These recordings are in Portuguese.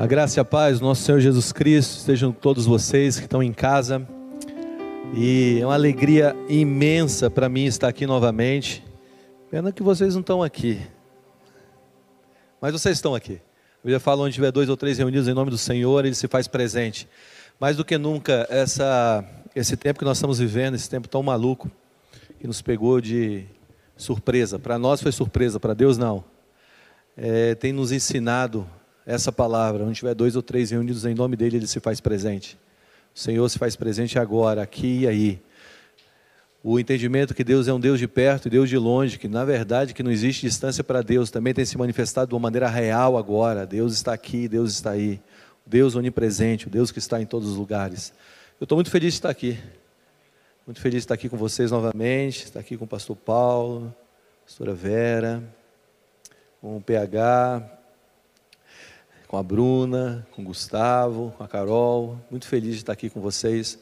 A graça e a paz do nosso Senhor Jesus Cristo estejam todos vocês que estão em casa. E é uma alegria imensa para mim estar aqui novamente. Pena que vocês não estão aqui. Mas vocês estão aqui. Eu já falo onde tiver dois ou três reunidos em nome do Senhor, ele se faz presente. Mais do que nunca, essa, esse tempo que nós estamos vivendo, esse tempo tão maluco, que nos pegou de surpresa. Para nós foi surpresa, para Deus não. É, tem nos ensinado essa palavra. Onde tiver dois ou três reunidos em nome dele, ele se faz presente. O Senhor se faz presente agora, aqui e aí. O entendimento que Deus é um Deus de perto e Deus de longe, que na verdade que não existe distância para Deus, também tem se manifestado de uma maneira real agora. Deus está aqui, Deus está aí. Deus onipresente, o Deus que está em todos os lugares. Eu estou muito feliz de estar aqui. Muito feliz de estar aqui com vocês novamente, estar aqui com o pastor Paulo, pastora Vera, com o PH, com a Bruna, com o Gustavo, com a Carol. Muito feliz de estar aqui com vocês.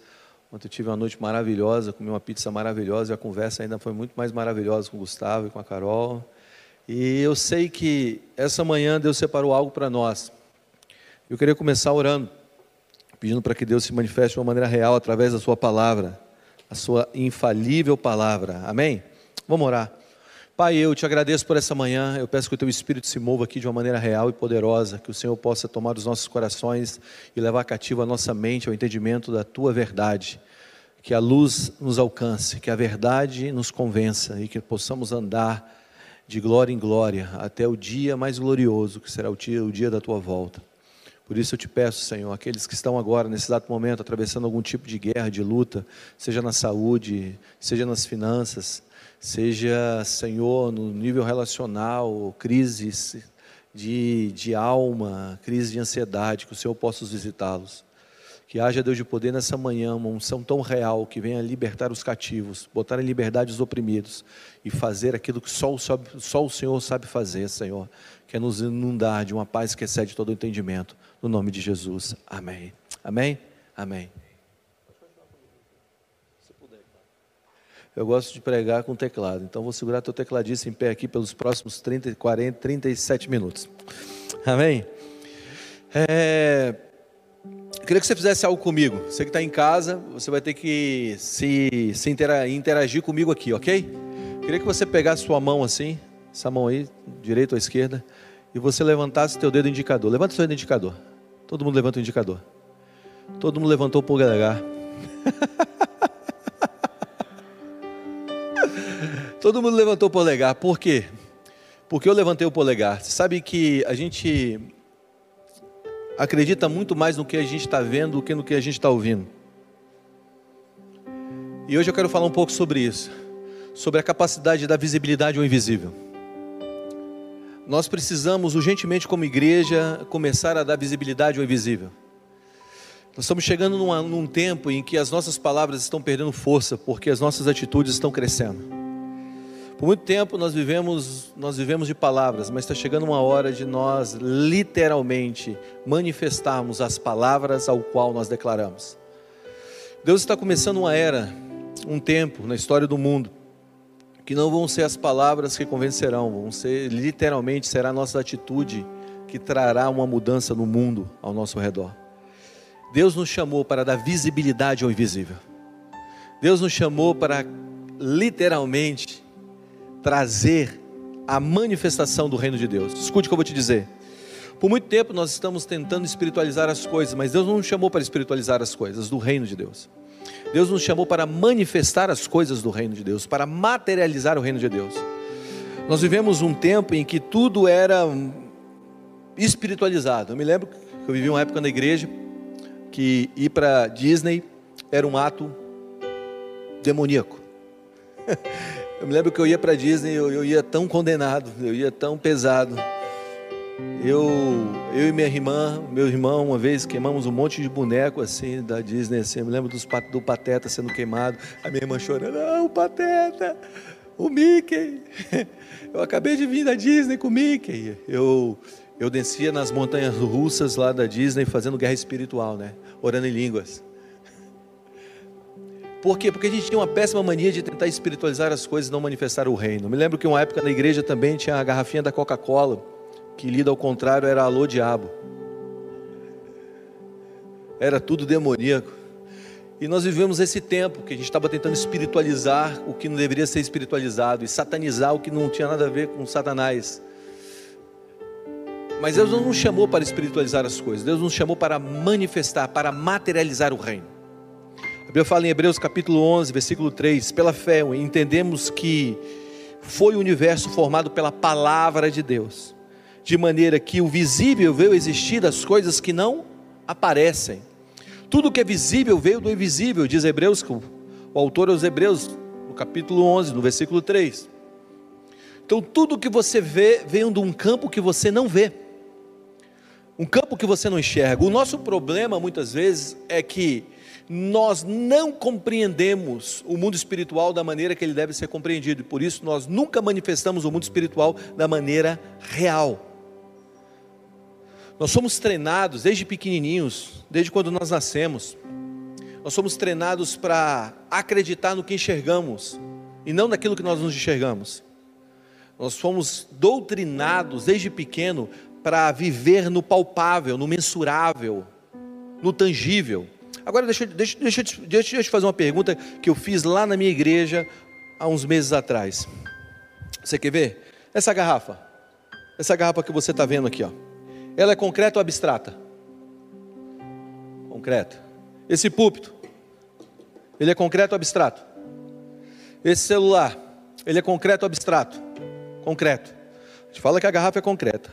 Ontem eu tive uma noite maravilhosa, comi uma pizza maravilhosa e a conversa ainda foi muito mais maravilhosa com o Gustavo e com a Carol. E eu sei que essa manhã Deus separou algo para nós. Eu queria começar orando, pedindo para que Deus se manifeste de uma maneira real através da Sua palavra, a Sua infalível palavra. Amém? Vamos orar. Pai, eu te agradeço por essa manhã. Eu peço que o teu espírito se mova aqui de uma maneira real e poderosa, que o Senhor possa tomar os nossos corações e levar cativo a nossa mente ao entendimento da tua verdade. Que a luz nos alcance, que a verdade nos convença e que possamos andar de glória em glória até o dia mais glorioso, que será o dia, o dia da tua volta. Por isso eu te peço, Senhor, aqueles que estão agora, nesse exato momento, atravessando algum tipo de guerra, de luta, seja na saúde, seja nas finanças, seja, Senhor, no nível relacional, crises de, de alma, crise de ansiedade, que o Senhor possa visitá-los. Que haja, Deus de poder, nessa manhã, uma unção tão real que venha libertar os cativos, botar em liberdade os oprimidos e fazer aquilo que só o, só o Senhor sabe fazer, Senhor, que é nos inundar de uma paz que excede todo o entendimento. No nome de Jesus. Amém. Amém? Amém. Eu gosto de pregar com teclado, então vou segurar teu tecladista em pé aqui pelos próximos 30, 40, 37 minutos. Amém? É, queria que você fizesse algo comigo. Você que está em casa, você vai ter que se, se interagir comigo aqui, ok? Queria que você pegasse sua mão assim, essa mão aí, direita ou esquerda, e você levantasse teu dedo indicador. Levanta o seu dedo indicador. Todo mundo levanta o indicador. Todo mundo levantou o polegar. Todo mundo levantou o polegar. Por quê? Porque eu levantei o polegar. Você sabe que a gente acredita muito mais no que a gente está vendo do que no que a gente está ouvindo. E hoje eu quero falar um pouco sobre isso. Sobre a capacidade da visibilidade ao invisível. Nós precisamos urgentemente, como igreja, começar a dar visibilidade ao invisível. Nós estamos chegando numa, num tempo em que as nossas palavras estão perdendo força, porque as nossas atitudes estão crescendo. Por muito tempo nós vivemos, nós vivemos de palavras, mas está chegando uma hora de nós literalmente manifestarmos as palavras ao qual nós declaramos. Deus está começando uma era, um tempo na história do mundo, que não vão ser as palavras que convencerão, vão ser literalmente será a nossa atitude que trará uma mudança no mundo ao nosso redor. Deus nos chamou para dar visibilidade ao invisível. Deus nos chamou para literalmente trazer a manifestação do reino de Deus. Escute o que eu vou te dizer. Por muito tempo nós estamos tentando espiritualizar as coisas, mas Deus não nos chamou para espiritualizar as coisas do reino de Deus. Deus nos chamou para manifestar as coisas do reino de Deus, para materializar o reino de Deus. Nós vivemos um tempo em que tudo era espiritualizado. Eu me lembro que eu vivi uma época na igreja que ir para Disney era um ato demoníaco. Eu me lembro que eu ia para Disney, eu, eu, ia tão condenado, eu ia tão pesado. Eu, eu e minha irmã, meu irmão, uma vez queimamos um monte de boneco assim da Disney. Assim, eu me lembro dos, do Pateta sendo queimado. A minha irmã chorando, não, o Pateta, o Mickey. Eu acabei de vir da Disney com o Mickey. Eu, eu descia nas montanhas russas lá da Disney fazendo guerra espiritual, né? Orando em línguas. Por quê? Porque a gente tinha uma péssima mania de tentar espiritualizar as coisas e não manifestar o reino. Me lembro que uma época na igreja também tinha a garrafinha da Coca-Cola, que lida ao contrário era alô diabo. era tudo demoníaco. E nós vivemos esse tempo que a gente estava tentando espiritualizar o que não deveria ser espiritualizado e satanizar o que não tinha nada a ver com Satanás. Mas Deus não nos chamou para espiritualizar as coisas, Deus nos chamou para manifestar, para materializar o reino. A Bíblia fala em Hebreus capítulo 11, versículo 3: pela fé entendemos que foi o universo formado pela palavra de Deus, de maneira que o visível veio existir das coisas que não aparecem. Tudo que é visível veio do invisível, diz Hebreus, o autor aos Hebreus, no capítulo 11, no versículo 3. Então, tudo que você vê veio de um campo que você não vê um campo que você não enxerga. O nosso problema, muitas vezes, é que nós não compreendemos o mundo espiritual da maneira que ele deve ser compreendido, e por isso nós nunca manifestamos o mundo espiritual da maneira real. Nós somos treinados desde pequenininhos, desde quando nós nascemos. Nós somos treinados para acreditar no que enxergamos e não naquilo que nós nos enxergamos. Nós fomos doutrinados desde pequeno para viver no palpável, no mensurável, no tangível. Agora, deixa, deixa, deixa, deixa eu te fazer uma pergunta que eu fiz lá na minha igreja há uns meses atrás. Você quer ver? Essa garrafa, essa garrafa que você está vendo aqui, ó, ela é concreta ou abstrata? Concreto. Esse púlpito, ele é concreto ou abstrato? Esse celular, ele é concreto ou abstrato? Concreto. A gente fala que a garrafa é concreta.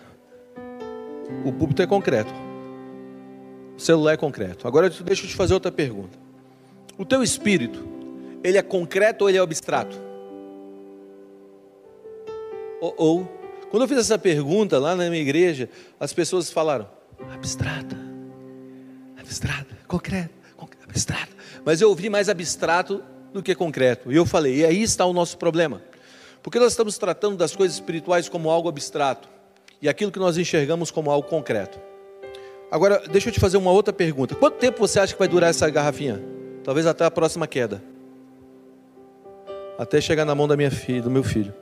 O púlpito é concreto. O celular é concreto. Agora deixa eu te fazer outra pergunta. O teu espírito, ele é concreto ou ele é abstrato? Ou, ou quando eu fiz essa pergunta lá na minha igreja, as pessoas falaram: abstrata, abstrata, concreto, concreto abstrato. Mas eu ouvi mais abstrato do que concreto. E eu falei: e aí está o nosso problema. Porque nós estamos tratando das coisas espirituais como algo abstrato e aquilo que nós enxergamos como algo concreto. Agora, deixa eu te fazer uma outra pergunta. Quanto tempo você acha que vai durar essa garrafinha? Talvez até a próxima queda. Até chegar na mão da minha filha, do meu filho.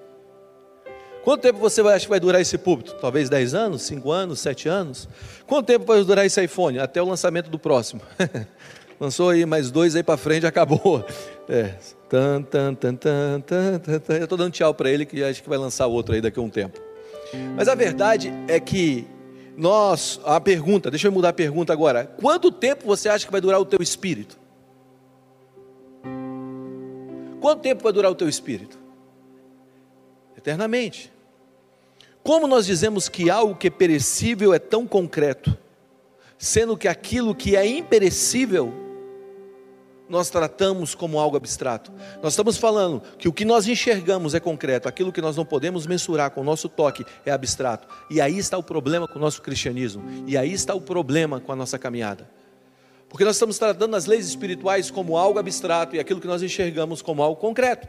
Quanto tempo você acha que vai durar esse púlpito? Talvez 10 anos, 5 anos, 7 anos? Quanto tempo vai durar esse iPhone? Até o lançamento do próximo. Lançou aí mais dois aí para frente, acabou. É. Tan, tan, tan, tan, tan, tan, Eu estou dando tchau para ele que acho que vai lançar outro aí daqui a um tempo. Mas a verdade é que nós, a pergunta, deixa eu mudar a pergunta agora. Quanto tempo você acha que vai durar o teu espírito? Quanto tempo vai durar o teu espírito? Eternamente. Como nós dizemos que algo que é perecível é tão concreto, sendo que aquilo que é imperecível nós tratamos como algo abstrato. Nós estamos falando que o que nós enxergamos é concreto, aquilo que nós não podemos mensurar com o nosso toque é abstrato. E aí está o problema com o nosso cristianismo, e aí está o problema com a nossa caminhada. Porque nós estamos tratando as leis espirituais como algo abstrato e aquilo que nós enxergamos como algo concreto.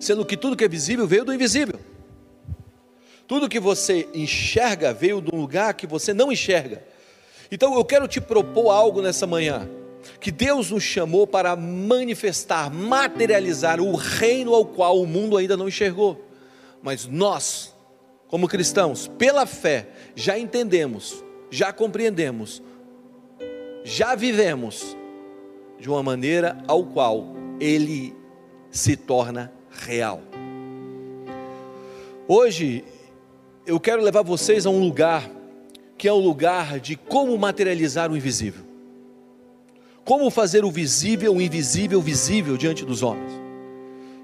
Sendo que tudo que é visível veio do invisível. Tudo que você enxerga veio de um lugar que você não enxerga. Então eu quero te propor algo nessa manhã que Deus nos chamou para manifestar, materializar o reino ao qual o mundo ainda não enxergou. Mas nós, como cristãos, pela fé, já entendemos, já compreendemos, já vivemos de uma maneira ao qual ele se torna real. Hoje eu quero levar vocês a um lugar que é o lugar de como materializar o invisível. Como fazer o visível, o invisível, visível diante dos homens?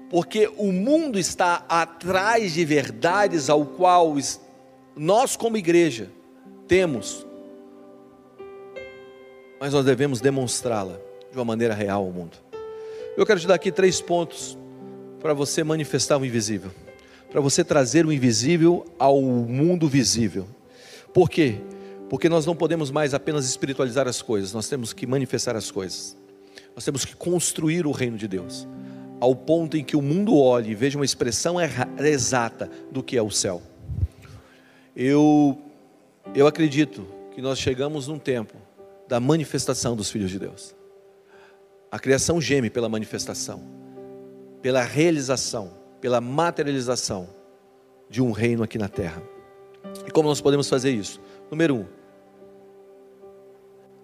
Porque o mundo está atrás de verdades ao qual nós, como igreja, temos, mas nós devemos demonstrá-la de uma maneira real ao mundo. Eu quero te dar aqui três pontos para você manifestar o invisível, para você trazer o invisível ao mundo visível. Por quê? Porque nós não podemos mais apenas espiritualizar as coisas, nós temos que manifestar as coisas. Nós temos que construir o reino de Deus, ao ponto em que o mundo olhe e veja uma expressão exata do que é o céu. Eu, eu acredito que nós chegamos num tempo da manifestação dos filhos de Deus. A criação geme pela manifestação, pela realização, pela materialização de um reino aqui na terra. E como nós podemos fazer isso? Número um,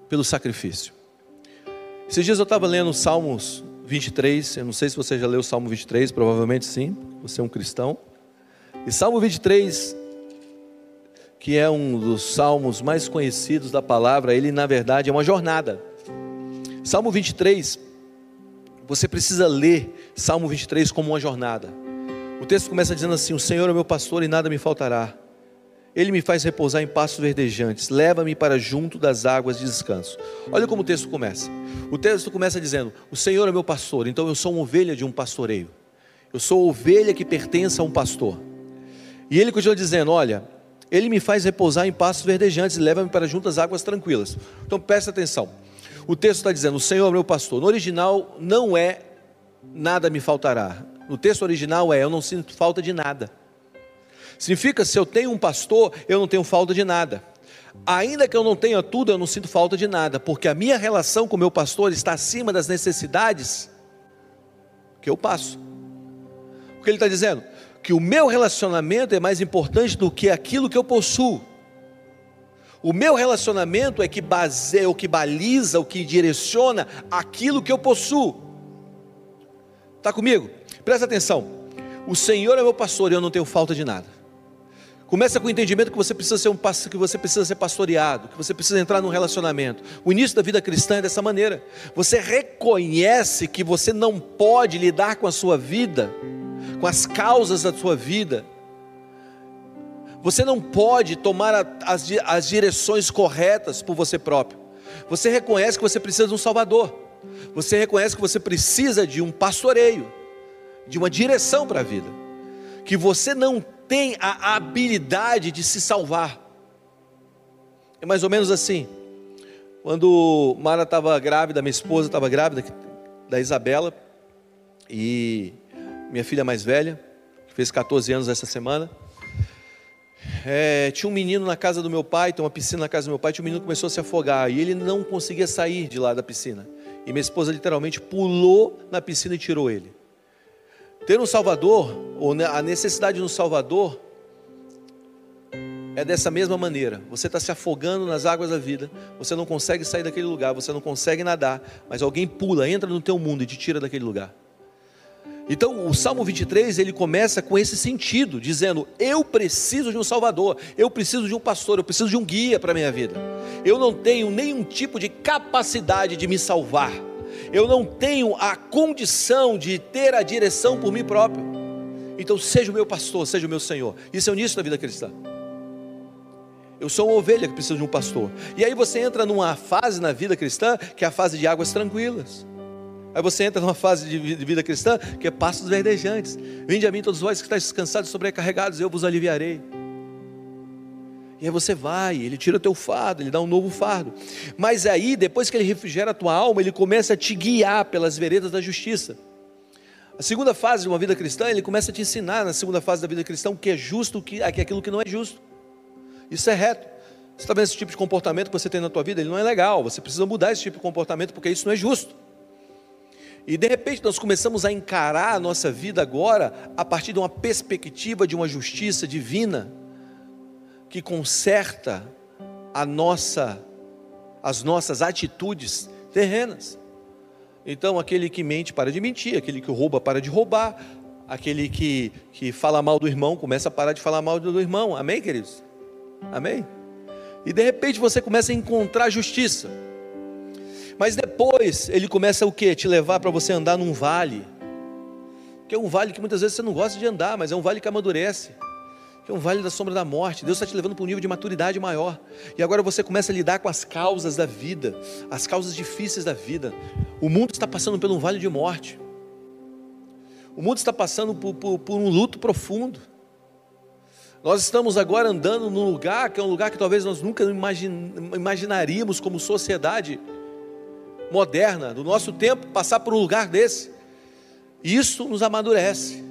pelo sacrifício. Esses dias eu estava lendo Salmos 23, eu não sei se você já leu o Salmo 23, provavelmente sim, você é um cristão. E Salmo 23, que é um dos salmos mais conhecidos da palavra, ele na verdade é uma jornada. Salmo 23, você precisa ler Salmo 23 como uma jornada. O texto começa dizendo assim: O Senhor é meu pastor e nada me faltará. Ele me faz repousar em pastos verdejantes, leva-me para junto das águas de descanso. Olha como o texto começa. O texto começa dizendo: O Senhor é meu pastor, então eu sou uma ovelha de um pastoreio. Eu sou ovelha que pertence a um pastor. E ele continua dizendo: Olha, ele me faz repousar em pastos verdejantes leva-me para junto das águas tranquilas. Então presta atenção. O texto está dizendo: O Senhor é meu pastor. No original não é nada me faltará. No texto original é eu não sinto falta de nada. Significa, se eu tenho um pastor, eu não tenho falta de nada. Ainda que eu não tenha tudo, eu não sinto falta de nada, porque a minha relação com o meu pastor está acima das necessidades que eu passo. O que ele está dizendo? Que o meu relacionamento é mais importante do que aquilo que eu possuo. O meu relacionamento é que baseia, o que baliza, o que direciona aquilo que eu possuo. Está comigo? Presta atenção. O Senhor é meu pastor e eu não tenho falta de nada. Começa com o entendimento que você precisa ser um que você precisa ser pastoreado, que você precisa entrar num relacionamento. O início da vida cristã é dessa maneira. Você reconhece que você não pode lidar com a sua vida, com as causas da sua vida. Você não pode tomar as, as direções corretas por você próprio. Você reconhece que você precisa de um Salvador. Você reconhece que você precisa de um pastoreio, de uma direção para a vida. Que você não tem a habilidade de se salvar. É mais ou menos assim. Quando Mara estava grávida, minha esposa estava grávida da Isabela, e minha filha mais velha, que fez 14 anos essa semana, é, tinha um menino na casa do meu pai, tem uma piscina na casa do meu pai, tinha um menino que começou a se afogar, e ele não conseguia sair de lá da piscina. E minha esposa literalmente pulou na piscina e tirou ele. Ter um Salvador, ou a necessidade de um Salvador, é dessa mesma maneira. Você está se afogando nas águas da vida, você não consegue sair daquele lugar, você não consegue nadar, mas alguém pula, entra no teu mundo e te tira daquele lugar. Então, o Salmo 23, ele começa com esse sentido, dizendo: Eu preciso de um Salvador, eu preciso de um pastor, eu preciso de um guia para a minha vida. Eu não tenho nenhum tipo de capacidade de me salvar eu não tenho a condição de ter a direção por mim próprio. Então, seja o meu pastor, seja o meu Senhor. Isso é o início da vida cristã. Eu sou uma ovelha que precisa de um pastor. E aí você entra numa fase na vida cristã que é a fase de águas tranquilas. Aí você entra numa fase de vida cristã que é passos verdejantes. Vinde a mim todos vós que estáis descansados e sobrecarregados, eu vos aliviarei. E aí você vai, ele tira o teu fardo, ele dá um novo fardo. Mas aí, depois que ele refrigera a tua alma, ele começa a te guiar pelas veredas da justiça. A segunda fase de uma vida cristã, ele começa a te ensinar na segunda fase da vida cristã o que é justo, o que é aquilo que não é justo. Isso é reto. Você está vendo esse tipo de comportamento que você tem na tua vida? Ele não é legal. Você precisa mudar esse tipo de comportamento porque isso não é justo. E de repente nós começamos a encarar a nossa vida agora a partir de uma perspectiva de uma justiça divina que conserta a nossa, as nossas atitudes terrenas. Então, aquele que mente para de mentir, aquele que rouba para de roubar, aquele que, que fala mal do irmão começa a parar de falar mal do irmão. Amém, queridos? Amém? E de repente você começa a encontrar justiça. Mas depois ele começa o que? Te levar para você andar num vale. Que é um vale que muitas vezes você não gosta de andar, mas é um vale que amadurece que é um vale da sombra da morte. Deus está te levando para um nível de maturidade maior. E agora você começa a lidar com as causas da vida, as causas difíceis da vida. O mundo está passando por um vale de morte. O mundo está passando por, por, por um luto profundo. Nós estamos agora andando num lugar que é um lugar que talvez nós nunca imagin, imaginaríamos como sociedade moderna, do nosso tempo, passar por um lugar desse. Isso nos amadurece.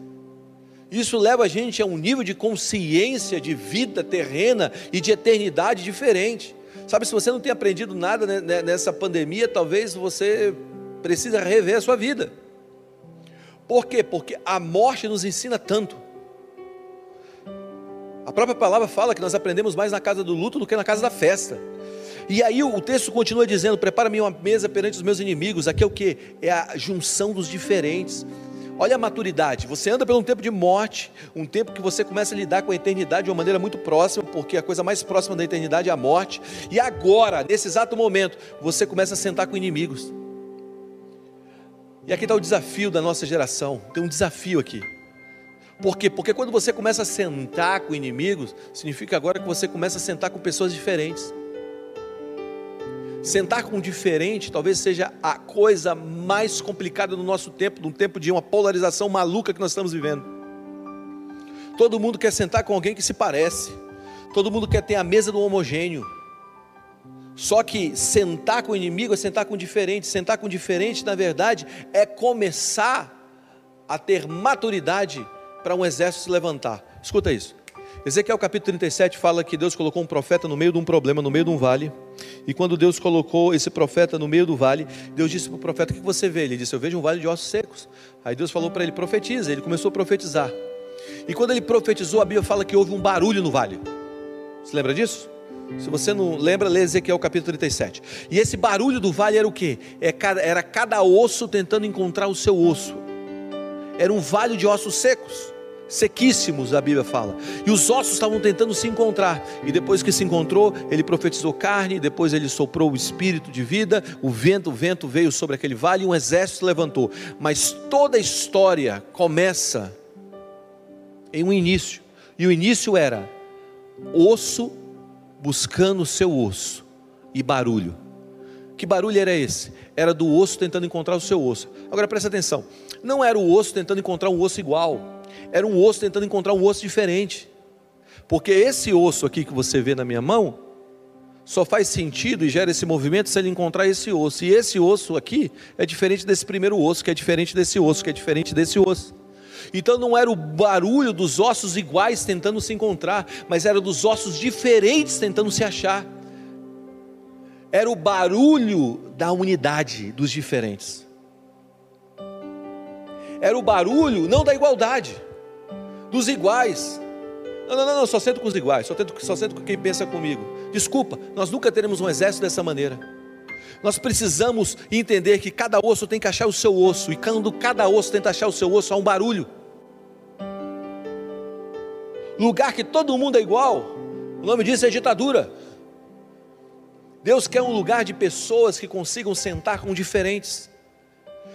Isso leva a gente a um nível de consciência de vida terrena e de eternidade diferente. Sabe, se você não tem aprendido nada nessa pandemia, talvez você precisa rever a sua vida. Por quê? Porque a morte nos ensina tanto. A própria palavra fala que nós aprendemos mais na casa do luto do que na casa da festa. E aí o texto continua dizendo: Prepara-me uma mesa perante os meus inimigos. Aqui é o que? É a junção dos diferentes. Olha a maturidade. Você anda por um tempo de morte, um tempo que você começa a lidar com a eternidade de uma maneira muito próxima, porque a coisa mais próxima da eternidade é a morte. E agora, nesse exato momento, você começa a sentar com inimigos. E aqui está o desafio da nossa geração. Tem um desafio aqui. Por quê? Porque quando você começa a sentar com inimigos, significa agora que você começa a sentar com pessoas diferentes. Sentar com diferente talvez seja a coisa mais complicada no nosso tempo, num tempo de uma polarização maluca que nós estamos vivendo. Todo mundo quer sentar com alguém que se parece, todo mundo quer ter a mesa do homogêneo. Só que sentar com o inimigo é sentar com diferente, sentar com diferente, na verdade, é começar a ter maturidade para um exército se levantar. Escuta isso. Ezequiel capítulo 37 fala que Deus colocou um profeta no meio de um problema, no meio de um vale. E quando Deus colocou esse profeta no meio do vale, Deus disse para o profeta: O que você vê? Ele disse: Eu vejo um vale de ossos secos. Aí Deus falou para ele: Profetiza. Ele começou a profetizar. E quando ele profetizou, a Bíblia fala que houve um barulho no vale. Você lembra disso? Se você não lembra, lê Ezequiel capítulo 37. E esse barulho do vale era o que? É era cada osso tentando encontrar o seu osso. Era um vale de ossos secos sequíssimos, a Bíblia fala. E os ossos estavam tentando se encontrar. E depois que se encontrou, ele profetizou carne, depois ele soprou o espírito de vida, o vento, o vento veio sobre aquele vale e um exército levantou. Mas toda a história começa em um início. E o início era osso buscando o seu osso e barulho. Que barulho era esse? Era do osso tentando encontrar o seu osso. Agora presta atenção. Não era o osso tentando encontrar um osso igual era um osso tentando encontrar um osso diferente. Porque esse osso aqui que você vê na minha mão, só faz sentido e gera esse movimento se ele encontrar esse osso. E esse osso aqui é diferente desse primeiro osso, que é diferente desse osso, que é diferente desse osso. Então não era o barulho dos ossos iguais tentando se encontrar, mas era dos ossos diferentes tentando se achar. Era o barulho da unidade dos diferentes. Era o barulho não da igualdade dos iguais. Não, não, não, só sento com os iguais, só, tento, só sento com quem pensa comigo. Desculpa, nós nunca teremos um exército dessa maneira. Nós precisamos entender que cada osso tem que achar o seu osso, e quando cada osso tenta achar o seu osso, há um barulho. Lugar que todo mundo é igual, o nome disso é ditadura. Deus quer um lugar de pessoas que consigam sentar com diferentes.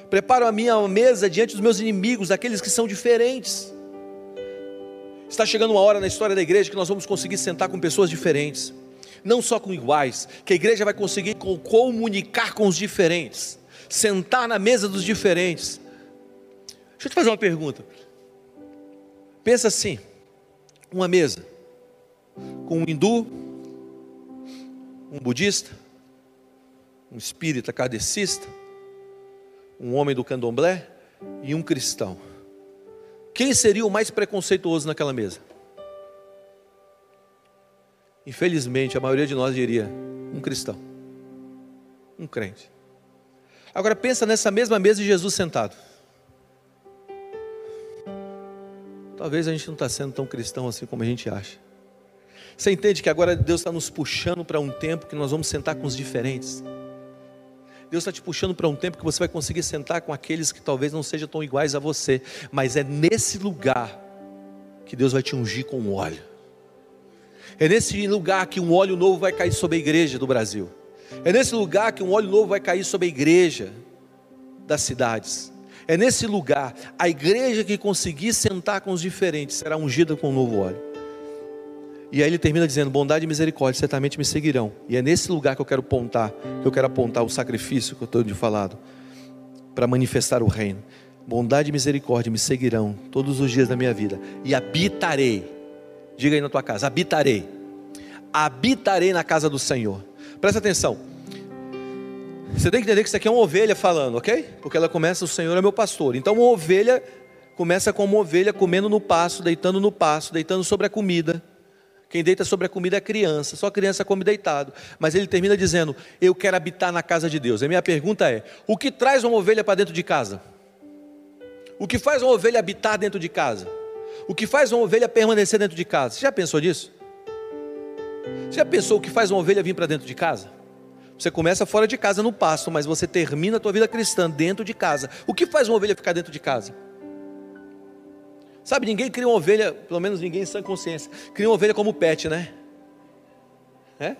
Preparo a minha mesa diante dos meus inimigos, daqueles que são diferentes. Está chegando uma hora na história da igreja que nós vamos conseguir sentar com pessoas diferentes, não só com iguais, que a igreja vai conseguir comunicar com os diferentes, sentar na mesa dos diferentes. Deixa eu te fazer uma pergunta. Pensa assim: uma mesa com um hindu, um budista, um espírita kardecista, um homem do candomblé e um cristão. Quem seria o mais preconceituoso naquela mesa? Infelizmente, a maioria de nós diria um cristão, um crente. Agora pensa nessa mesma mesa de Jesus sentado. Talvez a gente não está sendo tão cristão assim como a gente acha. Você entende que agora Deus está nos puxando para um tempo que nós vamos sentar com os diferentes? Deus está te puxando para um tempo que você vai conseguir sentar com aqueles que talvez não sejam tão iguais a você, mas é nesse lugar que Deus vai te ungir com um óleo. É nesse lugar que um óleo novo vai cair sobre a igreja do Brasil. É nesse lugar que um óleo novo vai cair sobre a igreja das cidades. É nesse lugar, a igreja que conseguir sentar com os diferentes será ungida com um novo óleo. E aí ele termina dizendo: bondade e misericórdia certamente me seguirão. E é nesse lugar que eu quero apontar, que eu quero apontar o sacrifício que eu estou de falado, para manifestar o reino. Bondade e misericórdia me seguirão todos os dias da minha vida. E habitarei. Diga aí na tua casa: habitarei. Habitarei na casa do Senhor. Presta atenção. Você tem que entender que isso aqui é uma ovelha falando, ok? Porque ela começa: o Senhor é meu pastor. Então, uma ovelha começa com uma ovelha comendo no pasto, deitando no pasto, deitando sobre a comida quem deita sobre a comida é criança, só criança come deitado. Mas ele termina dizendo: Eu quero habitar na casa de Deus. A minha pergunta é: o que traz uma ovelha para dentro de casa? O que faz uma ovelha habitar dentro de casa? O que faz uma ovelha permanecer dentro de casa? Você já pensou nisso? Você já pensou o que faz uma ovelha vir para dentro de casa? Você começa fora de casa no pasto, mas você termina a tua vida cristã dentro de casa. O que faz uma ovelha ficar dentro de casa? Sabe, ninguém cria uma ovelha, pelo menos ninguém em sã consciência, cria uma ovelha como pet, né? É?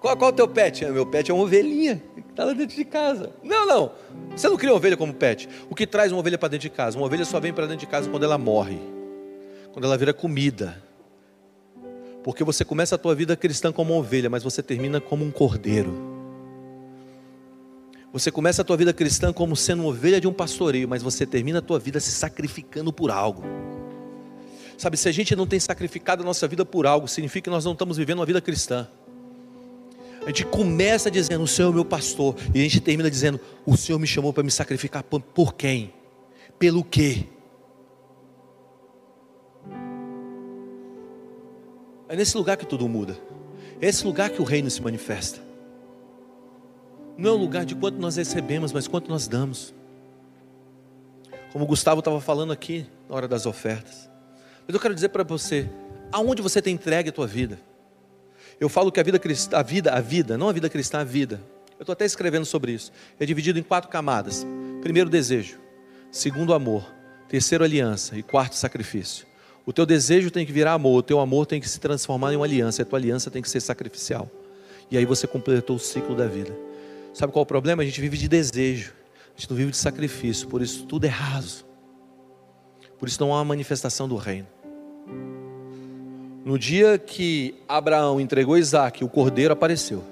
Qual, qual é o teu pet? Meu pet é uma ovelhinha que está lá dentro de casa. Não, não. Você não cria uma ovelha como pet. O que traz uma ovelha para dentro de casa? Uma ovelha só vem para dentro de casa quando ela morre, quando ela vira comida. Porque você começa a tua vida cristã como uma ovelha, mas você termina como um cordeiro. Você começa a tua vida cristã como sendo uma ovelha de um pastoreio, mas você termina a tua vida se sacrificando por algo. Sabe, se a gente não tem sacrificado a nossa vida por algo, significa que nós não estamos vivendo uma vida cristã. A gente começa dizendo: O Senhor é meu pastor, e a gente termina dizendo: O Senhor me chamou para me sacrificar por, por quem? Pelo quê? É nesse lugar que tudo muda. É esse lugar que o reino se manifesta. Não é o lugar de quanto nós recebemos, mas quanto nós damos. Como o Gustavo estava falando aqui na hora das ofertas. Mas eu quero dizer para você, aonde você tem entregue a tua vida? Eu falo que a vida cristã, a vida, a vida, não a vida cristã, a vida. Eu estou até escrevendo sobre isso. É dividido em quatro camadas. Primeiro, desejo. Segundo, amor. Terceiro, aliança. E quarto, sacrifício. O teu desejo tem que virar amor, o teu amor tem que se transformar em uma aliança, a tua aliança tem que ser sacrificial. E aí você completou o ciclo da vida. Sabe qual é o problema? A gente vive de desejo, a gente não vive de sacrifício, por isso tudo é raso. Por isso não há uma manifestação do reino. No dia que Abraão entregou Isaac, o cordeiro apareceu.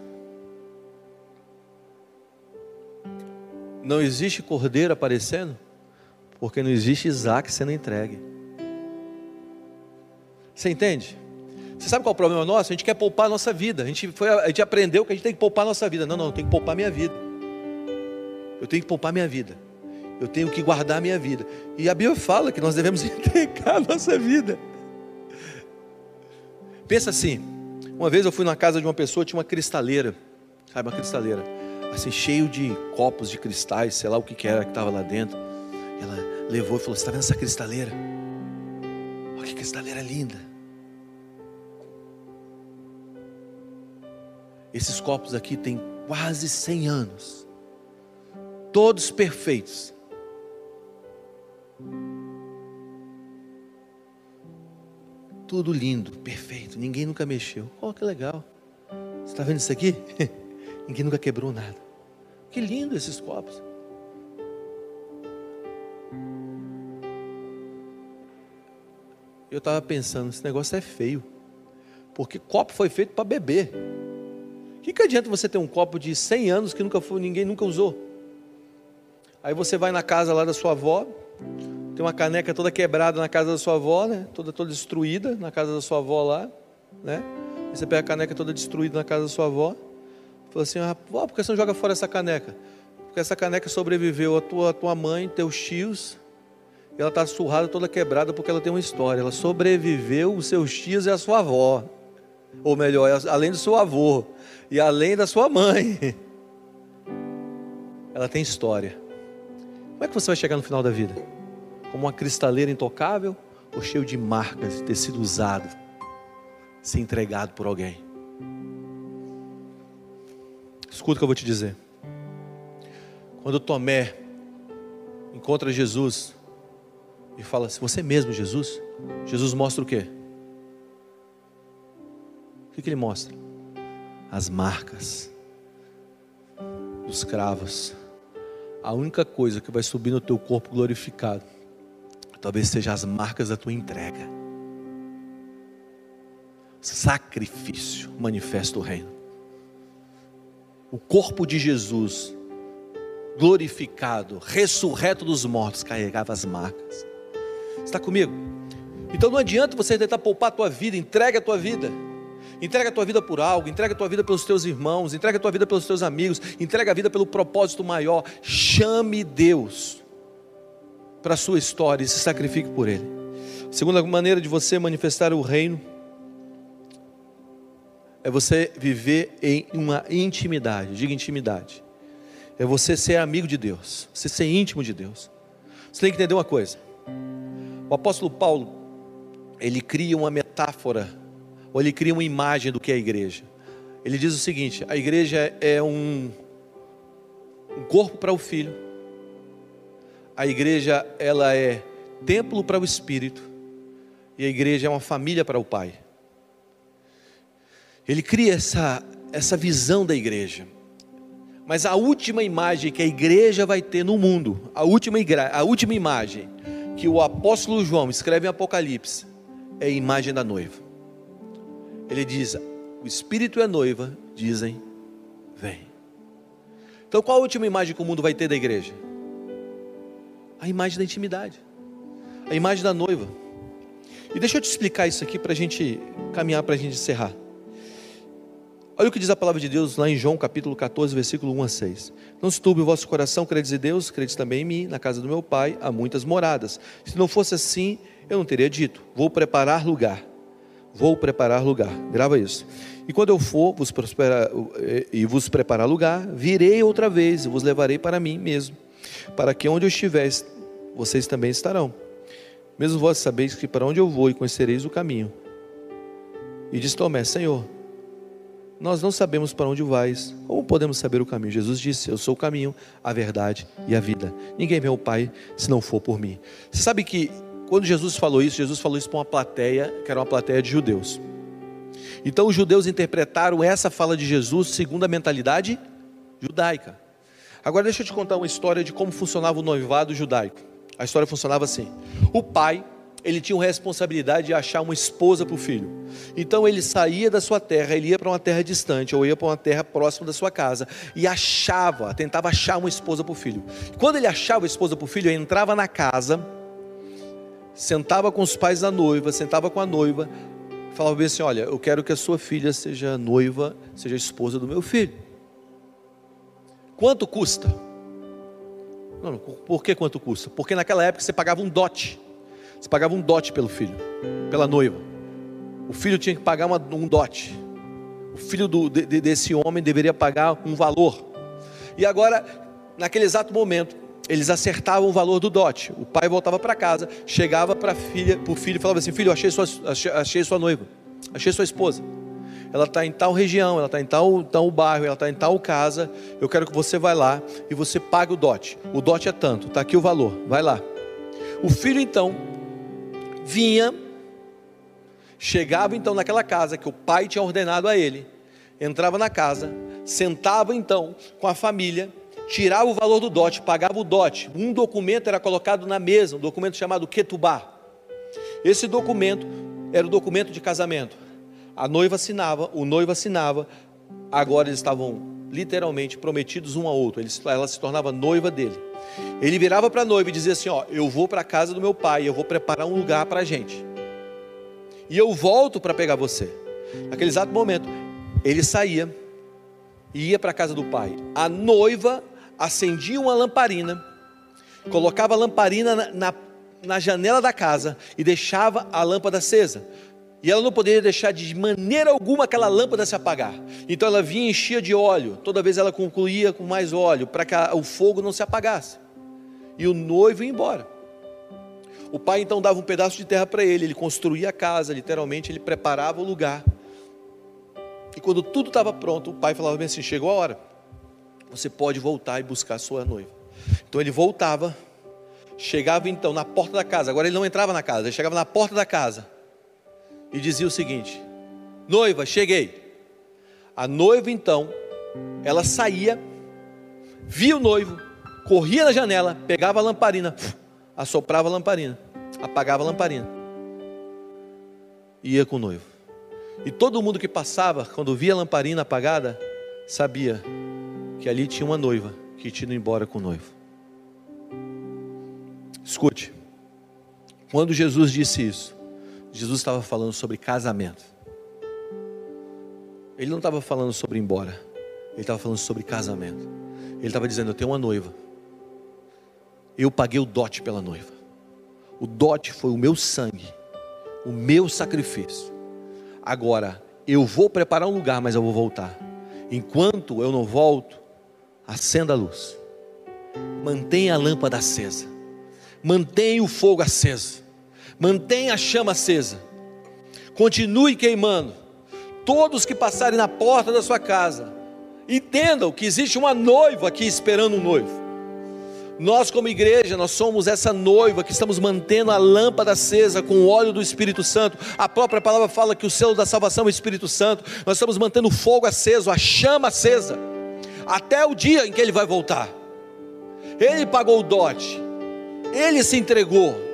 Não existe cordeiro aparecendo, porque não existe Isaac sendo entregue. Você entende? Você sabe qual é o problema nosso? A gente quer poupar a nossa vida. A gente, foi, a gente aprendeu que a gente tem que poupar a nossa vida. Não, não, eu tenho que poupar minha vida. Eu tenho que poupar minha vida. Eu tenho que guardar minha vida. E a Bíblia fala que nós devemos entregar a nossa vida. Pensa assim, uma vez eu fui na casa de uma pessoa, tinha uma cristaleira, sabe, uma cristaleira, assim, cheio de copos de cristais, sei lá o que, que era que estava lá dentro. Ela levou e falou: Você está vendo essa cristaleira? Olha que cristaleira linda. Esses copos aqui têm quase 100 anos, todos perfeitos. Tudo lindo, perfeito, ninguém nunca mexeu. Oh, que legal. Você está vendo isso aqui? ninguém nunca quebrou nada. Que lindo esses copos. Eu estava pensando, esse negócio é feio. Porque copo foi feito para beber. O que, que adianta você ter um copo de 100 anos que nunca foi, ninguém nunca usou? Aí você vai na casa lá da sua avó, tem uma caneca toda quebrada na casa da sua avó, né? Toda, toda destruída na casa da sua avó lá, né? Aí você pega a caneca toda destruída na casa da sua avó. Fala assim, ah, por que você não joga fora essa caneca? Porque essa caneca sobreviveu a tua, a tua mãe, teus tios. E ela está surrada, toda quebrada, porque ela tem uma história. Ela sobreviveu os seus tios e a sua avó. Ou melhor, além do seu avô. E além da sua mãe. Ela tem história. Como é que você vai chegar no final da vida? Como uma cristaleira intocável ou cheio de marcas de ter sido usado, ser entregado por alguém. Escuta o que eu vou te dizer. Quando Tomé encontra Jesus e fala assim: Você mesmo, Jesus? Jesus mostra o quê? O que, que ele mostra? As marcas dos cravos. A única coisa que vai subir no teu corpo glorificado talvez sejam as marcas da tua entrega. Sacrifício manifesta o reino. O corpo de Jesus, glorificado, ressurreto dos mortos, carregava as marcas. Está comigo? Então não adianta você tentar poupar a tua vida, entrega a tua vida. Entrega a tua vida por algo, entrega a tua vida pelos teus irmãos, entrega a tua vida pelos teus amigos, entrega a vida pelo propósito maior. Chame Deus para a sua história e se sacrifique por Ele. Segunda maneira de você manifestar o reino é você viver em uma intimidade, diga intimidade. É você ser amigo de Deus, você ser íntimo de Deus. Você tem que entender uma coisa. O apóstolo Paulo, ele cria uma metáfora, ou ele cria uma imagem do que é a igreja. Ele diz o seguinte: a igreja é um, um corpo para o filho, a igreja ela é templo para o espírito, e a igreja é uma família para o pai. Ele cria essa, essa visão da igreja. Mas a última imagem que a igreja vai ter no mundo, a última, a última imagem que o apóstolo João escreve em Apocalipse, é a imagem da noiva. Ele diz: O espírito a noiva dizem: Vem. Então, qual a última imagem que o mundo vai ter da igreja? A imagem da intimidade, a imagem da noiva. E deixa eu te explicar isso aqui para a gente caminhar, para a gente encerrar. Olha o que diz a palavra de Deus lá em João capítulo 14, versículo 1 a 6. Não se turbe o vosso coração, credes em Deus, credes também em mim, na casa do meu pai há muitas moradas. Se não fosse assim, eu não teria dito, vou preparar lugar. Vou preparar lugar. Grava isso. E quando eu for vos prosperar, e vos preparar lugar, virei outra vez e vos levarei para mim mesmo, para que onde eu estiver, vocês também estarão. Mesmo vós sabeis que para onde eu vou e conhecereis o caminho. E diz Tomé, Senhor, nós não sabemos para onde vais. Como podemos saber o caminho? Jesus disse: Eu sou o caminho, a verdade e a vida. Ninguém vê ao Pai se não for por mim. Você sabe que quando Jesus falou isso, Jesus falou isso para uma plateia, que era uma plateia de judeus. Então os judeus interpretaram essa fala de Jesus segundo a mentalidade judaica. Agora deixa eu te contar uma história de como funcionava o noivado judaico. A história funcionava assim: o pai ele tinha a responsabilidade de achar uma esposa para o filho. Então ele saía da sua terra, ele ia para uma terra distante, ou ia para uma terra próxima da sua casa, e achava, tentava achar uma esposa para o filho. Quando ele achava a esposa para o filho, ele entrava na casa, sentava com os pais da noiva, sentava com a noiva, falava assim: Olha, eu quero que a sua filha seja noiva, seja esposa do meu filho. Quanto custa? Não, por que quanto custa? Porque naquela época você pagava um dote. Você pagava um dote pelo filho, pela noiva. O filho tinha que pagar uma, um dote. O filho do, de, desse homem deveria pagar um valor. E agora, naquele exato momento, eles acertavam o valor do dote. O pai voltava para casa, chegava para o filho e falava assim: Filho, achei sua, achei, achei sua noiva, achei sua esposa. Ela está em tal região, ela está em tal, tal bairro, ela está em tal casa. Eu quero que você vá lá e você pague o dote. O dote é tanto, está aqui o valor, vai lá. O filho então vinha, chegava então naquela casa que o pai tinha ordenado a ele, entrava na casa, sentava então com a família, tirava o valor do dote, pagava o dote. Um documento era colocado na mesa, um documento chamado Ketubá. Esse documento era o documento de casamento. A noiva assinava, o noivo assinava. Agora eles estavam literalmente prometidos um ao outro. ela se tornava noiva dele. Ele virava para a noiva e dizia assim: Ó, eu vou para a casa do meu pai, eu vou preparar um lugar para a gente. E eu volto para pegar você. Naquele exato momento, ele saía e ia para a casa do pai. A noiva acendia uma lamparina, colocava a lamparina na, na, na janela da casa e deixava a lâmpada acesa. E ela não poderia deixar de maneira alguma aquela lâmpada se apagar. Então ela vinha enchia de óleo, toda vez ela concluía com mais óleo, para que o fogo não se apagasse. E o noivo ia embora. O pai então dava um pedaço de terra para ele, ele construía a casa, literalmente, ele preparava o lugar. E quando tudo estava pronto, o pai falava bem assim: chegou a hora, você pode voltar e buscar a sua noiva. Então ele voltava, chegava então na porta da casa, agora ele não entrava na casa, ele chegava na porta da casa e dizia o seguinte: Noiva, cheguei. A noiva então, ela saía, via o noivo, corria na janela, pegava a lamparina, assoprava a lamparina, apagava a lamparina, ia com o noivo. E todo mundo que passava, quando via a lamparina apagada, sabia que ali tinha uma noiva que tinha ido embora com o noivo. Escute, quando Jesus disse isso, Jesus estava falando sobre casamento. Ele não estava falando sobre ir embora. Ele estava falando sobre casamento. Ele estava dizendo: Eu tenho uma noiva. Eu paguei o dote pela noiva. O dote foi o meu sangue, o meu sacrifício. Agora, eu vou preparar um lugar, mas eu vou voltar. Enquanto eu não volto, acenda a luz. Mantenha a lâmpada acesa. Mantenha o fogo aceso mantenha a chama acesa, continue queimando. todos que passarem na porta da sua casa, entendam que existe uma noiva aqui esperando um noivo. Nós, como igreja, nós somos essa noiva que estamos mantendo a lâmpada acesa com o óleo do Espírito Santo. A própria palavra fala que o selo da salvação é o Espírito Santo. Nós estamos mantendo o fogo aceso, a chama acesa, até o dia em que ele vai voltar. Ele pagou o dote, ele se entregou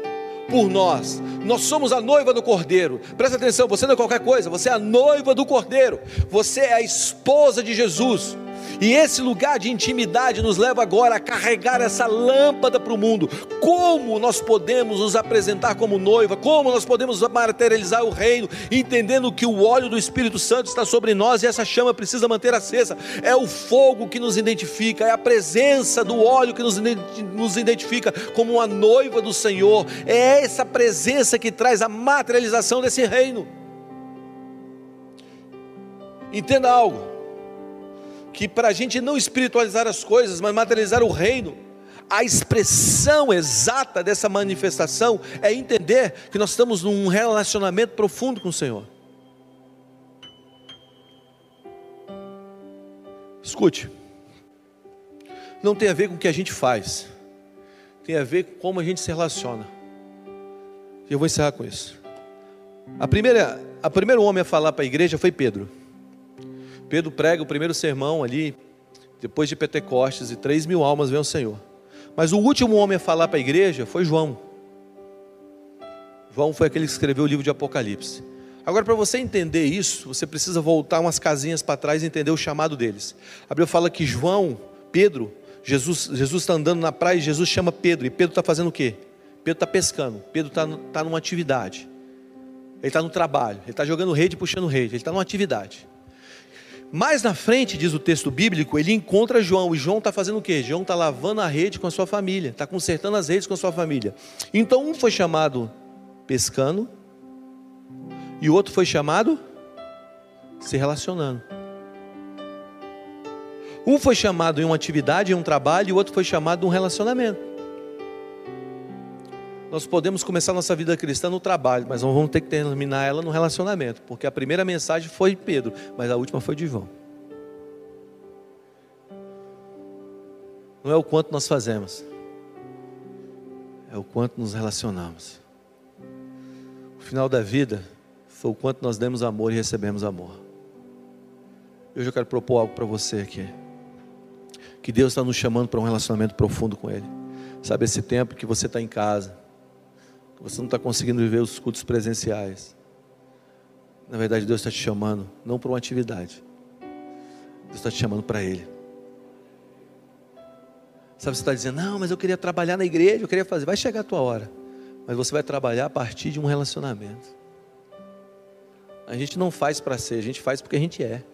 por nós. Nós somos a noiva do Cordeiro. Presta atenção, você não é qualquer coisa, você é a noiva do Cordeiro. Você é a esposa de Jesus. E esse lugar de intimidade nos leva agora a carregar essa lâmpada para o mundo. Como nós podemos nos apresentar como noiva? Como nós podemos materializar o reino, entendendo que o óleo do Espírito Santo está sobre nós e essa chama precisa manter acesa? É o fogo que nos identifica, é a presença do óleo que nos, nos identifica como uma noiva do Senhor. É essa presença que traz a materialização desse reino. Entenda algo que para a gente não espiritualizar as coisas, mas materializar o reino, a expressão exata dessa manifestação é entender que nós estamos num relacionamento profundo com o Senhor. Escute, não tem a ver com o que a gente faz, tem a ver com como a gente se relaciona. E eu vou encerrar com isso. A primeira, a primeiro homem a falar para a igreja foi Pedro. Pedro prega o primeiro sermão ali, depois de Pentecostes, e três mil almas vêm ao Senhor. Mas o último homem a falar para a igreja foi João. João foi aquele que escreveu o livro de Apocalipse. Agora, para você entender isso, você precisa voltar umas casinhas para trás e entender o chamado deles. A Bíblia fala que João, Pedro, Jesus está andando na praia e Jesus chama Pedro. E Pedro está fazendo o quê? Pedro está pescando. Pedro está tá numa atividade. Ele está no trabalho. Ele está jogando rede, puxando rede. Ele está numa atividade. Mais na frente, diz o texto bíblico, ele encontra João, e João está fazendo o quê? João está lavando a rede com a sua família, está consertando as redes com a sua família. Então um foi chamado pescando, e o outro foi chamado se relacionando. Um foi chamado em uma atividade, em um trabalho, e o outro foi chamado em um relacionamento. Nós podemos começar nossa vida cristã no trabalho, mas vamos ter que terminar ela no relacionamento, porque a primeira mensagem foi de Pedro, mas a última foi de João. Não é o quanto nós fazemos, é o quanto nos relacionamos. O final da vida foi o quanto nós demos amor e recebemos amor. Hoje eu quero propor algo para você aqui. Que Deus está nos chamando para um relacionamento profundo com Ele. Sabe, esse tempo que você está em casa, você não está conseguindo viver os cultos presenciais. Na verdade, Deus está te chamando, não para uma atividade. Deus está te chamando para Ele. Sabe, você está dizendo, não, mas eu queria trabalhar na igreja, eu queria fazer. Vai chegar a tua hora. Mas você vai trabalhar a partir de um relacionamento. A gente não faz para ser, a gente faz porque a gente é.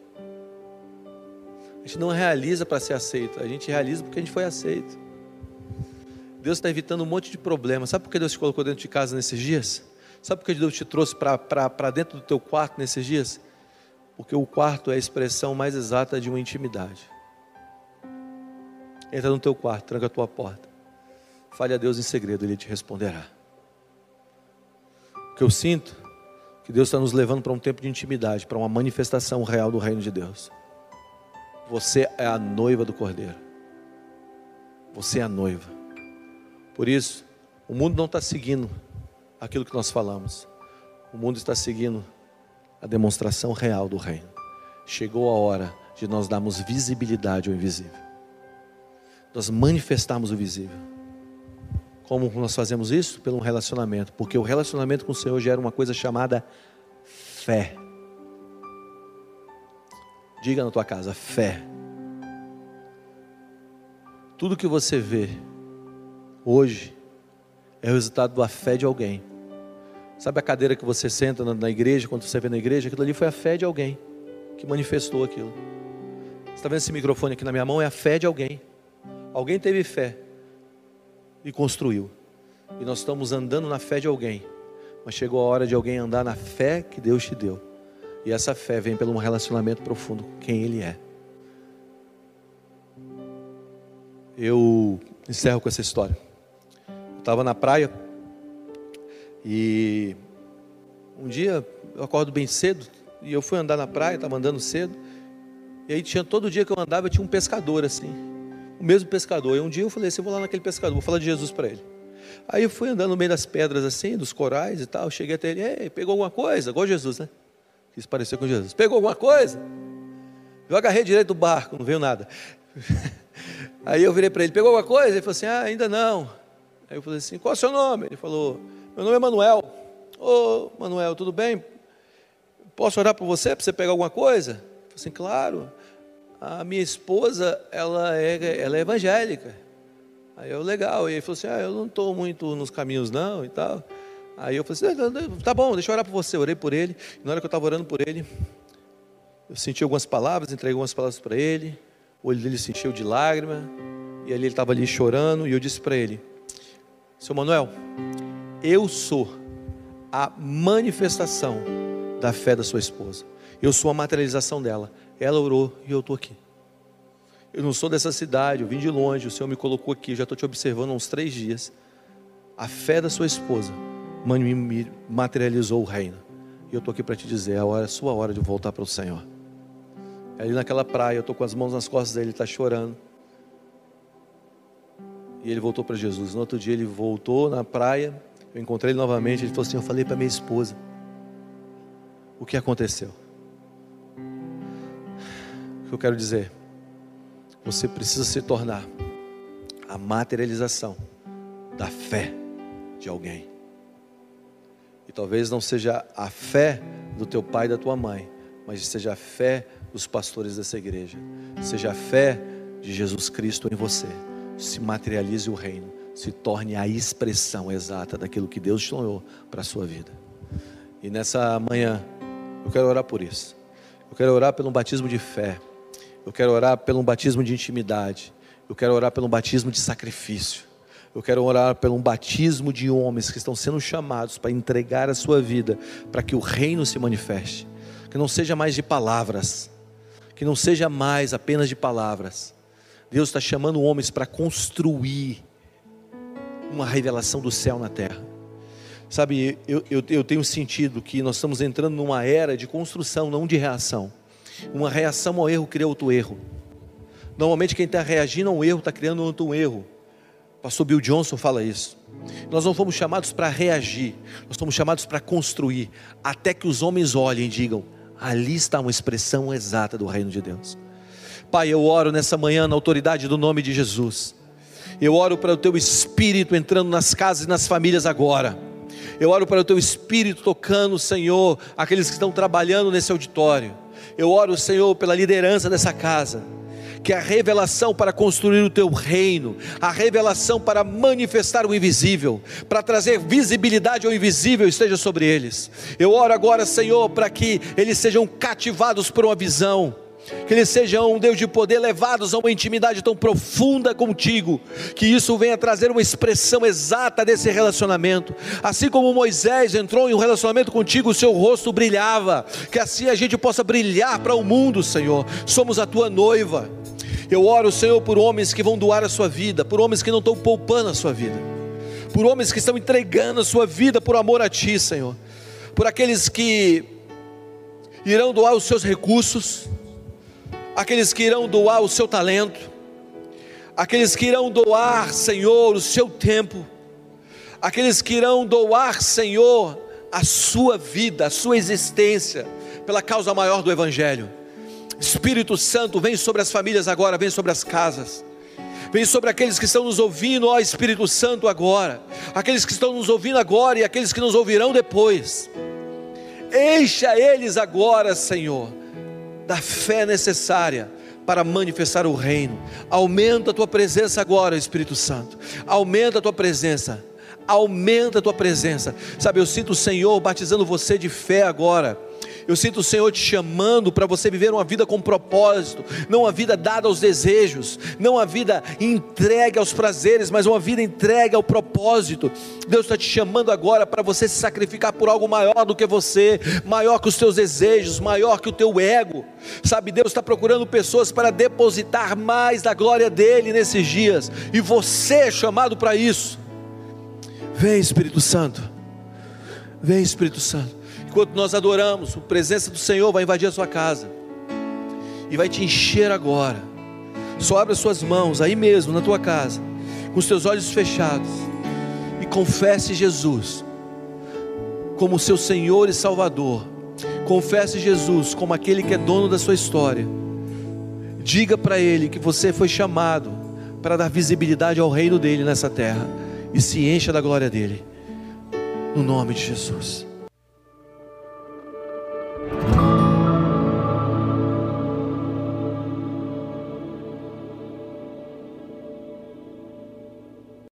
A gente não realiza para ser aceito, a gente realiza porque a gente foi aceito. Deus está evitando um monte de problemas. Sabe por que Deus te colocou dentro de casa nesses dias? Sabe por que Deus te trouxe para dentro do teu quarto nesses dias? Porque o quarto é a expressão mais exata de uma intimidade. Entra no teu quarto, tranca a tua porta. Fale a Deus em segredo, Ele te responderá. O que eu sinto que Deus está nos levando para um tempo de intimidade, para uma manifestação real do reino de Deus. Você é a noiva do Cordeiro. Você é a noiva. Por isso, o mundo não está seguindo aquilo que nós falamos. O mundo está seguindo a demonstração real do reino. Chegou a hora de nós darmos visibilidade ao invisível. Nós manifestarmos o visível. Como nós fazemos isso? Pelo relacionamento. Porque o relacionamento com o Senhor gera uma coisa chamada fé. Diga na tua casa, fé. Tudo que você vê hoje é o resultado da fé de alguém. Sabe a cadeira que você senta na, igreja, quando você vê na igreja? Aquilo ali foi a fé de alguém que manifestou aquilo. Você está vendo esse microfone aqui na minha mão? É a fé de alguém. Alguém teve fé e construiu. E nós estamos andando na fé de alguém. Mas chegou a hora de alguém andar na fé que Deus te deu. E essa fé vem pelo um relacionamento profundo com quem Ele é. Eu encerro com essa história estava na praia e um dia eu acordo bem cedo, e eu fui andar na praia, estava andando cedo, e aí tinha todo dia que eu andava, tinha um pescador assim, o mesmo pescador. E um dia eu falei assim, eu vou lá naquele pescador, vou falar de Jesus para ele. Aí eu fui andando no meio das pedras assim, dos corais e tal, cheguei até ele, Ei, pegou alguma coisa? Igual Jesus, né? Quis parecer com Jesus. Pegou alguma coisa? Eu agarrei direito do barco, não veio nada. Aí eu virei para ele, pegou alguma coisa? Ele falou assim, ah, ainda não. Aí eu falei assim, qual é o seu nome? Ele falou, meu nome é Manuel. Ô, Manuel, tudo bem? Posso orar por você, para você pegar alguma coisa? Eu falei assim, claro. A minha esposa, ela é, ela é evangélica. Aí eu, legal. E ele falou assim, ah, eu não estou muito nos caminhos não e tal. Aí eu falei assim, tá bom, deixa eu orar por você. Eu orei por ele. E na hora que eu estava orando por ele, eu senti algumas palavras, entreguei algumas palavras para ele. O olho dele se encheu de lágrima. E ali ele estava ali chorando. E eu disse para ele: Seu Manuel, eu sou a manifestação da fé da sua esposa. Eu sou a materialização dela. Ela orou e eu estou aqui. Eu não sou dessa cidade, eu vim de longe, o Senhor me colocou aqui, já estou te observando há uns três dias. A fé da sua esposa me materializou o reino. E eu estou aqui para te dizer, é a sua hora de voltar para o Senhor. Ali naquela praia, eu estou com as mãos nas costas dele, ele está chorando. E ele voltou para Jesus. No outro dia ele voltou na praia, eu encontrei ele novamente, ele falou assim, eu falei para minha esposa, o que aconteceu? O que eu quero dizer? Você precisa se tornar a materialização da fé de alguém. E talvez não seja a fé do teu pai e da tua mãe, mas seja a fé dos pastores dessa igreja, seja a fé de Jesus Cristo em você. Se materialize o reino, se torne a expressão exata daquilo que Deus sonhou para a sua vida. E nessa manhã, eu quero orar por isso. Eu quero orar pelo batismo de fé. Eu quero orar pelo batismo de intimidade. Eu quero orar pelo batismo de sacrifício. Eu quero orar pelo batismo de homens que estão sendo chamados para entregar a sua vida, para que o reino se manifeste. Que não seja mais de palavras, que não seja mais apenas de palavras. Deus está chamando homens para construir uma revelação do céu na terra. Sabe, eu, eu, eu tenho sentido que nós estamos entrando numa era de construção, não de reação. Uma reação ao erro cria outro erro. Normalmente quem está reagindo a um erro está criando outro erro. Pastor Bill Johnson fala isso. Nós não fomos chamados para reagir, nós fomos chamados para construir, até que os homens olhem e digam: Ali está uma expressão exata do reino de Deus. Pai, eu oro nessa manhã na autoridade do nome de Jesus. Eu oro para o teu espírito entrando nas casas e nas famílias agora. Eu oro para o teu espírito tocando, Senhor, aqueles que estão trabalhando nesse auditório. Eu oro, Senhor, pela liderança dessa casa que a revelação para construir o teu reino, a revelação para manifestar o invisível, para trazer visibilidade ao invisível esteja sobre eles. Eu oro agora, Senhor, para que eles sejam cativados por uma visão que eles sejam, um Deus de poder, levados a uma intimidade tão profunda contigo, que isso venha trazer uma expressão exata desse relacionamento. Assim como Moisés entrou em um relacionamento contigo, o seu rosto brilhava, que assim a gente possa brilhar para o mundo, Senhor. Somos a tua noiva. Eu oro, Senhor, por homens que vão doar a sua vida, por homens que não estão poupando a sua vida, por homens que estão entregando a sua vida por amor a Ti, Senhor, por aqueles que irão doar os seus recursos, aqueles que irão doar o seu talento, aqueles que irão doar, Senhor, o seu tempo, aqueles que irão doar, Senhor, a sua vida, a sua existência, pela causa maior do Evangelho. Espírito Santo, vem sobre as famílias agora, vem sobre as casas. Vem sobre aqueles que estão nos ouvindo, ó Espírito Santo, agora. Aqueles que estão nos ouvindo agora e aqueles que nos ouvirão depois. Encha eles agora, Senhor da fé necessária para manifestar o reino. Aumenta a tua presença agora, Espírito Santo. Aumenta a tua presença. Aumenta a tua presença. Sabe, eu sinto o Senhor batizando você de fé agora eu sinto o Senhor te chamando para você viver uma vida com propósito, não uma vida dada aos desejos, não uma vida entregue aos prazeres, mas uma vida entregue ao propósito. Deus está te chamando agora para você se sacrificar por algo maior do que você, maior que os teus desejos, maior que o teu ego. Sabe, Deus está procurando pessoas para depositar mais da glória dele nesses dias, e você é chamado para isso. Vem, Espírito Santo. Vem, Espírito Santo Enquanto nós adoramos, a presença do Senhor vai invadir a sua casa e vai te encher agora. Só abre as suas mãos aí mesmo na tua casa, com os teus olhos fechados e confesse Jesus como seu Senhor e Salvador. Confesse Jesus como aquele que é dono da sua história. Diga para Ele que você foi chamado para dar visibilidade ao reino dele nessa terra e se encha da glória dele. No nome de Jesus.